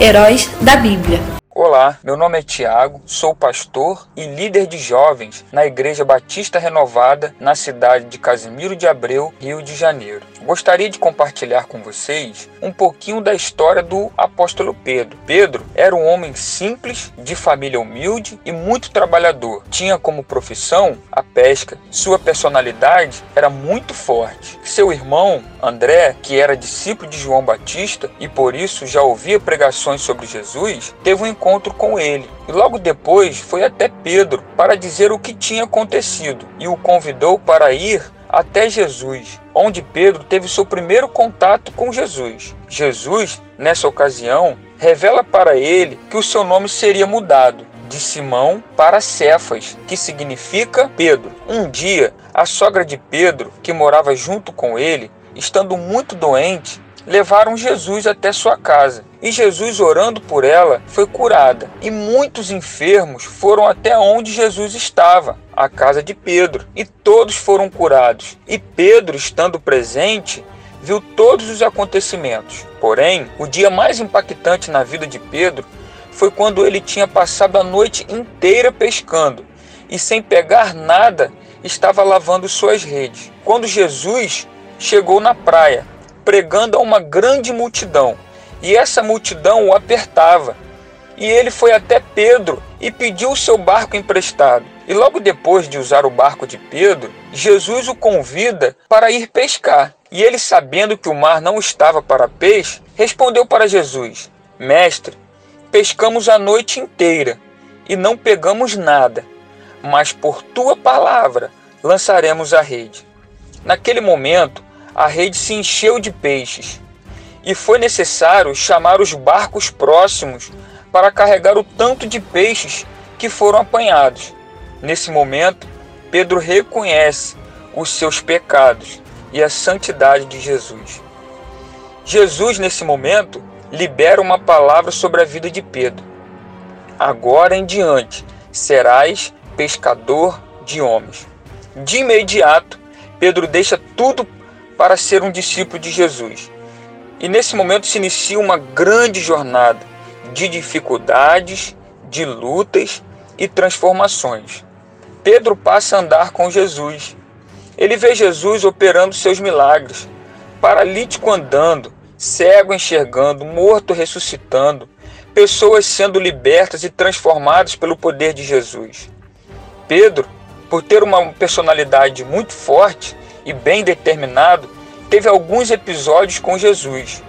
Heróis da Bíblia. Olá, meu nome é Tiago, sou pastor e líder de jovens na Igreja Batista Renovada, na cidade de Casimiro de Abreu, Rio de Janeiro. Gostaria de compartilhar com vocês um pouquinho da história do apóstolo Pedro. Pedro era um homem simples, de família humilde e muito trabalhador. Tinha como profissão a pesca. Sua personalidade era muito forte. Seu irmão, André, que era discípulo de João Batista e por isso já ouvia pregações sobre Jesus, teve um encontro com ele. E logo depois foi até Pedro para dizer o que tinha acontecido e o convidou para ir até Jesus, onde Pedro teve seu primeiro contato com Jesus. Jesus, nessa ocasião, revela para ele que o seu nome seria mudado de Simão para Cefas, que significa Pedro. Um dia, a sogra de Pedro, que morava junto com ele, estando muito doente, levaram Jesus até sua casa. E Jesus, orando por ela, foi curada. E muitos enfermos foram até onde Jesus estava, a casa de Pedro, e todos foram curados. E Pedro, estando presente, viu todos os acontecimentos. Porém, o dia mais impactante na vida de Pedro foi quando ele tinha passado a noite inteira pescando e, sem pegar nada, estava lavando suas redes. Quando Jesus chegou na praia, pregando a uma grande multidão, e essa multidão o apertava. E ele foi até Pedro e pediu o seu barco emprestado. E logo depois de usar o barco de Pedro, Jesus o convida para ir pescar. E ele, sabendo que o mar não estava para peixe, respondeu para Jesus: Mestre, pescamos a noite inteira e não pegamos nada, mas por tua palavra lançaremos a rede. Naquele momento, a rede se encheu de peixes e foi necessário chamar os barcos próximos para carregar o tanto de peixes que foram apanhados. Nesse momento, Pedro reconhece os seus pecados e a santidade de Jesus. Jesus, nesse momento, libera uma palavra sobre a vida de Pedro. Agora em diante serás pescador de homens. De imediato, Pedro deixa tudo para ser um discípulo de Jesus. E nesse momento se inicia uma grande jornada de dificuldades, de lutas e transformações. Pedro passa a andar com Jesus. Ele vê Jesus operando seus milagres, paralítico andando, cego enxergando, morto ressuscitando, pessoas sendo libertas e transformadas pelo poder de Jesus. Pedro, por ter uma personalidade muito forte, e bem determinado, teve alguns episódios com Jesus.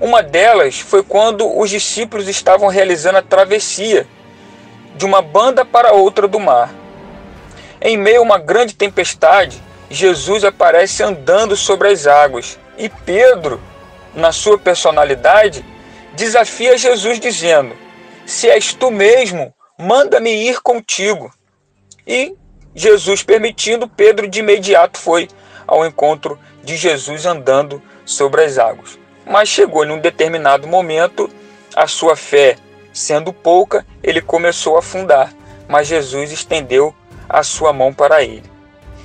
Uma delas foi quando os discípulos estavam realizando a travessia de uma banda para outra do mar. Em meio a uma grande tempestade, Jesus aparece andando sobre as águas e Pedro, na sua personalidade, desafia Jesus dizendo: Se és tu mesmo, manda-me ir contigo. E Jesus permitindo, Pedro de imediato foi ao encontro de Jesus andando sobre as águas. Mas chegou em um determinado momento, a sua fé sendo pouca, ele começou a afundar, mas Jesus estendeu a sua mão para ele.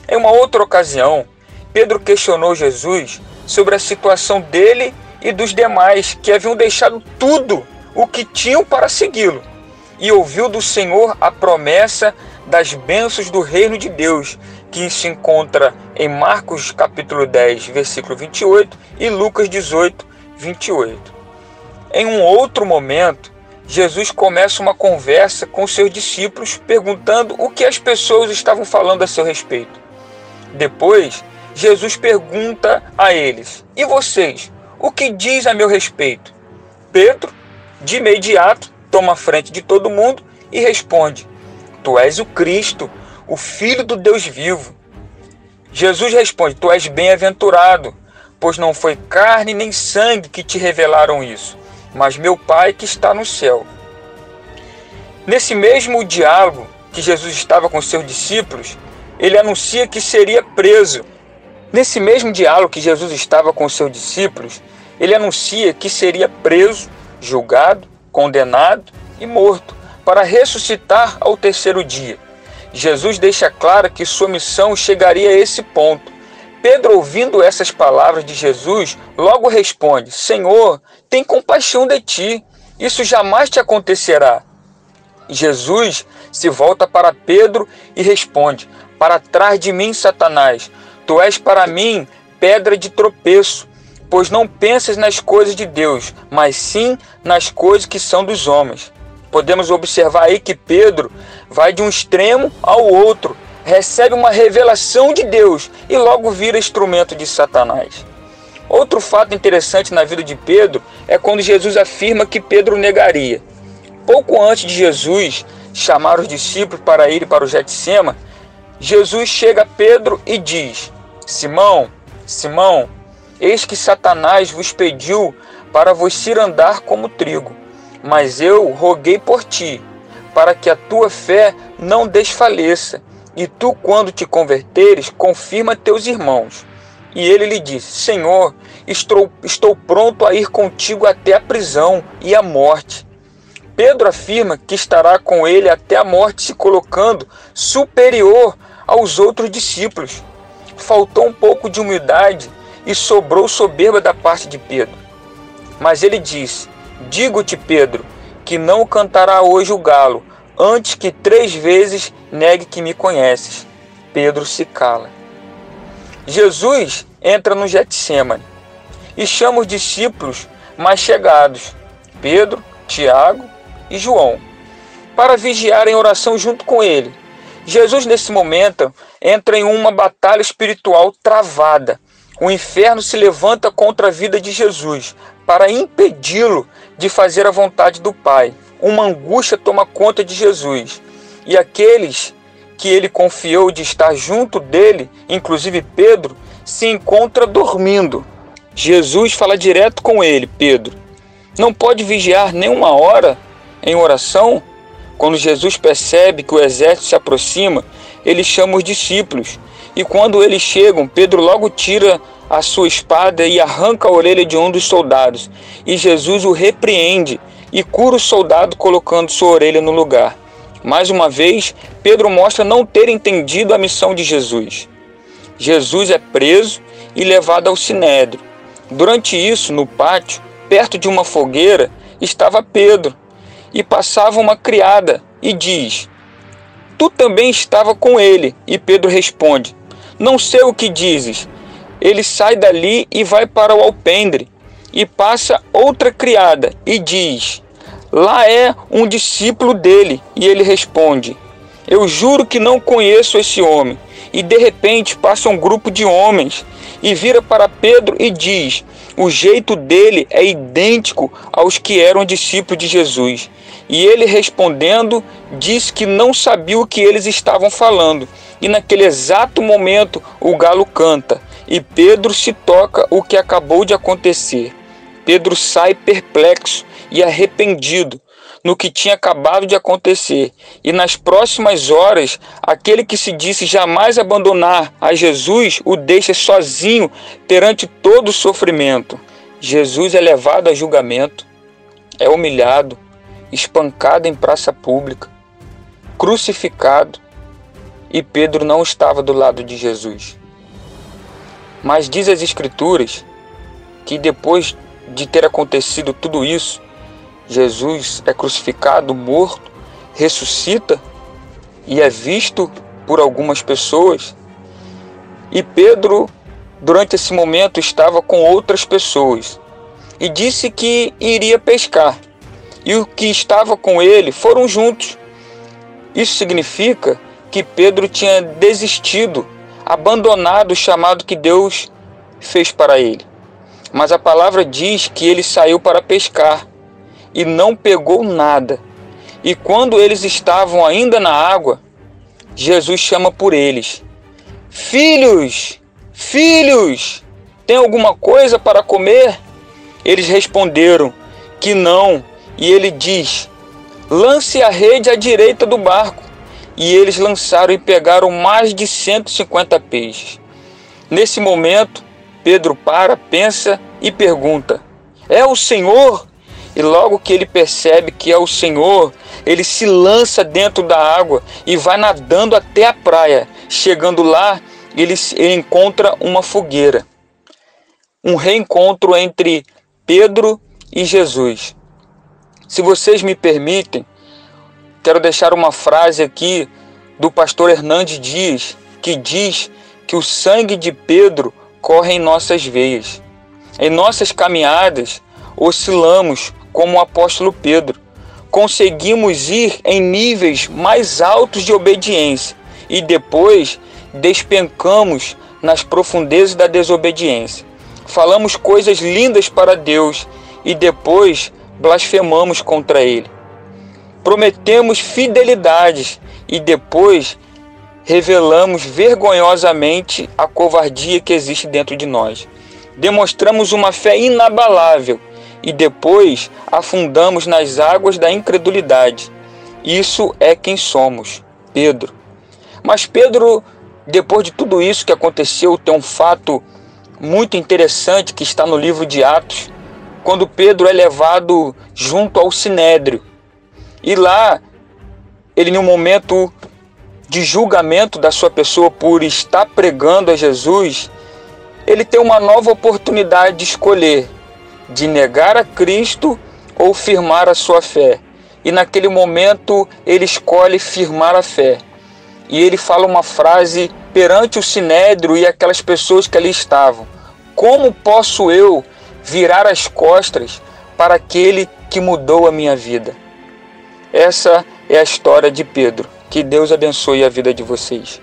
Em uma outra ocasião, Pedro questionou Jesus sobre a situação dele e dos demais que haviam deixado tudo o que tinham para segui-lo e ouviu do Senhor a promessa das bênçãos do reino de Deus, que se encontra em Marcos capítulo 10, versículo 28 e Lucas 18, 28. Em um outro momento, Jesus começa uma conversa com seus discípulos perguntando o que as pessoas estavam falando a seu respeito. Depois, Jesus pergunta a eles: E vocês, o que diz a meu respeito? Pedro, de imediato, toma a frente de todo mundo e responde: Tu és o Cristo, o Filho do Deus vivo. Jesus responde: Tu és bem-aventurado, pois não foi carne nem sangue que te revelaram isso, mas meu Pai que está no céu. Nesse mesmo diálogo que Jesus estava com seus discípulos, ele anuncia que seria preso. Nesse mesmo diálogo que Jesus estava com seus discípulos, ele anuncia que seria preso, julgado, condenado e morto para ressuscitar ao terceiro dia. Jesus deixa claro que sua missão chegaria a esse ponto. Pedro, ouvindo essas palavras de Jesus, logo responde: Senhor, tem compaixão de ti Isso jamais te acontecerá. Jesus se volta para Pedro e responde: Para trás de mim, Satanás, tu és para mim pedra de tropeço, pois não pensas nas coisas de Deus, mas sim nas coisas que são dos homens. Podemos observar aí que Pedro vai de um extremo ao outro, recebe uma revelação de Deus e logo vira instrumento de Satanás. Outro fato interessante na vida de Pedro é quando Jesus afirma que Pedro negaria. Pouco antes de Jesus chamar os discípulos para ir para o Getsema, Jesus chega a Pedro e diz: Simão, Simão, eis que Satanás vos pediu para vos ir andar como trigo, mas eu roguei por ti, para que a tua fé não desfaleça, e tu, quando te converteres, confirma teus irmãos. E ele lhe disse: Senhor, estou, estou pronto a ir contigo até a prisão e a morte. Pedro afirma que estará com ele até a morte, se colocando superior aos outros discípulos. Faltou um pouco de humildade e sobrou soberba da parte de Pedro. Mas ele disse: Digo-te, Pedro, que não cantará hoje o galo, antes que três vezes negue que me conheces. Pedro se cala. Jesus entra no Getsemane e chama os discípulos mais chegados, Pedro, Tiago e João, para vigiar em oração junto com ele. Jesus, nesse momento, entra em uma batalha espiritual travada. O inferno se levanta contra a vida de Jesus para impedi-lo de fazer a vontade do Pai. Uma angústia toma conta de Jesus. E aqueles que ele confiou de estar junto dele, inclusive Pedro, se encontra dormindo. Jesus fala direto com ele, Pedro. Não pode vigiar nem uma hora em oração, quando Jesus percebe que o exército se aproxima, ele chama os discípulos. E quando eles chegam, Pedro logo tira a sua espada e arranca a orelha de um dos soldados. E Jesus o repreende e cura o soldado colocando sua orelha no lugar. Mais uma vez, Pedro mostra não ter entendido a missão de Jesus. Jesus é preso e levado ao sinédrio. Durante isso, no pátio, perto de uma fogueira, estava Pedro, e passava uma criada e diz: Tu também estava com ele. E Pedro responde: Não sei o que dizes. Ele sai dali e vai para o alpendre. E passa outra criada e diz: Lá é um discípulo dele. E ele responde: Eu juro que não conheço esse homem. E de repente passa um grupo de homens e vira para Pedro e diz: O jeito dele é idêntico aos que eram discípulos de Jesus. E ele respondendo, disse que não sabia o que eles estavam falando. E naquele exato momento o galo canta, e Pedro se toca o que acabou de acontecer. Pedro sai perplexo e arrependido no que tinha acabado de acontecer. E nas próximas horas, aquele que se disse jamais abandonar a Jesus o deixa sozinho perante todo o sofrimento. Jesus é levado a julgamento, é humilhado, espancado em praça pública, crucificado, e Pedro não estava do lado de Jesus. Mas diz as Escrituras que depois de ter acontecido tudo isso, Jesus é crucificado, morto, ressuscita e é visto por algumas pessoas. E Pedro, durante esse momento, estava com outras pessoas e disse que iria pescar e o que estava com ele foram juntos. Isso significa que Pedro tinha desistido, abandonado o chamado que Deus fez para ele. Mas a palavra diz que ele saiu para pescar e não pegou nada. E quando eles estavam ainda na água, Jesus chama por eles: Filhos, filhos, tem alguma coisa para comer? Eles responderam que não. E ele diz: Lance a rede à direita do barco. E eles lançaram e pegaram mais de 150 peixes. Nesse momento, Pedro para, pensa e pergunta: É o Senhor? E logo que ele percebe que é o Senhor, ele se lança dentro da água e vai nadando até a praia. Chegando lá, ele, encontra uma fogueira. Um reencontro entre Pedro e Jesus. Se vocês me permitem, quero deixar uma frase aqui do pastor Hernandes Dias, que diz que o sangue de Pedro corre em nossas veias. Em nossas caminhadas, oscilamos como o apóstolo Pedro. Conseguimos ir em níveis mais altos de obediência e depois despencamos nas profundezas da desobediência. Falamos coisas lindas para Deus e depois blasfemamos contra Ele. Prometemos fidelidades e depois revelamos vergonhosamente a covardia que existe dentro de nós. Demonstramos uma fé inabalável e depois afundamos nas águas da incredulidade. Isso é quem somos, Pedro. Mas Pedro, depois de tudo isso que aconteceu, tem um fato muito interessante que está no livro de Atos, quando Pedro é levado junto ao sinédrio. E lá, ele, no momento de julgamento da sua pessoa por estar pregando a Jesus, ele tem uma nova oportunidade de escolher, de negar a Cristo ou firmar a sua fé. E naquele momento ele escolhe firmar a fé. E ele fala uma frase perante o sinédrio e aquelas pessoas que ali estavam: Como posso eu virar as costas para aquele que mudou a minha vida. Essa é a história de Pedro. Que Deus abençoe a vida de vocês.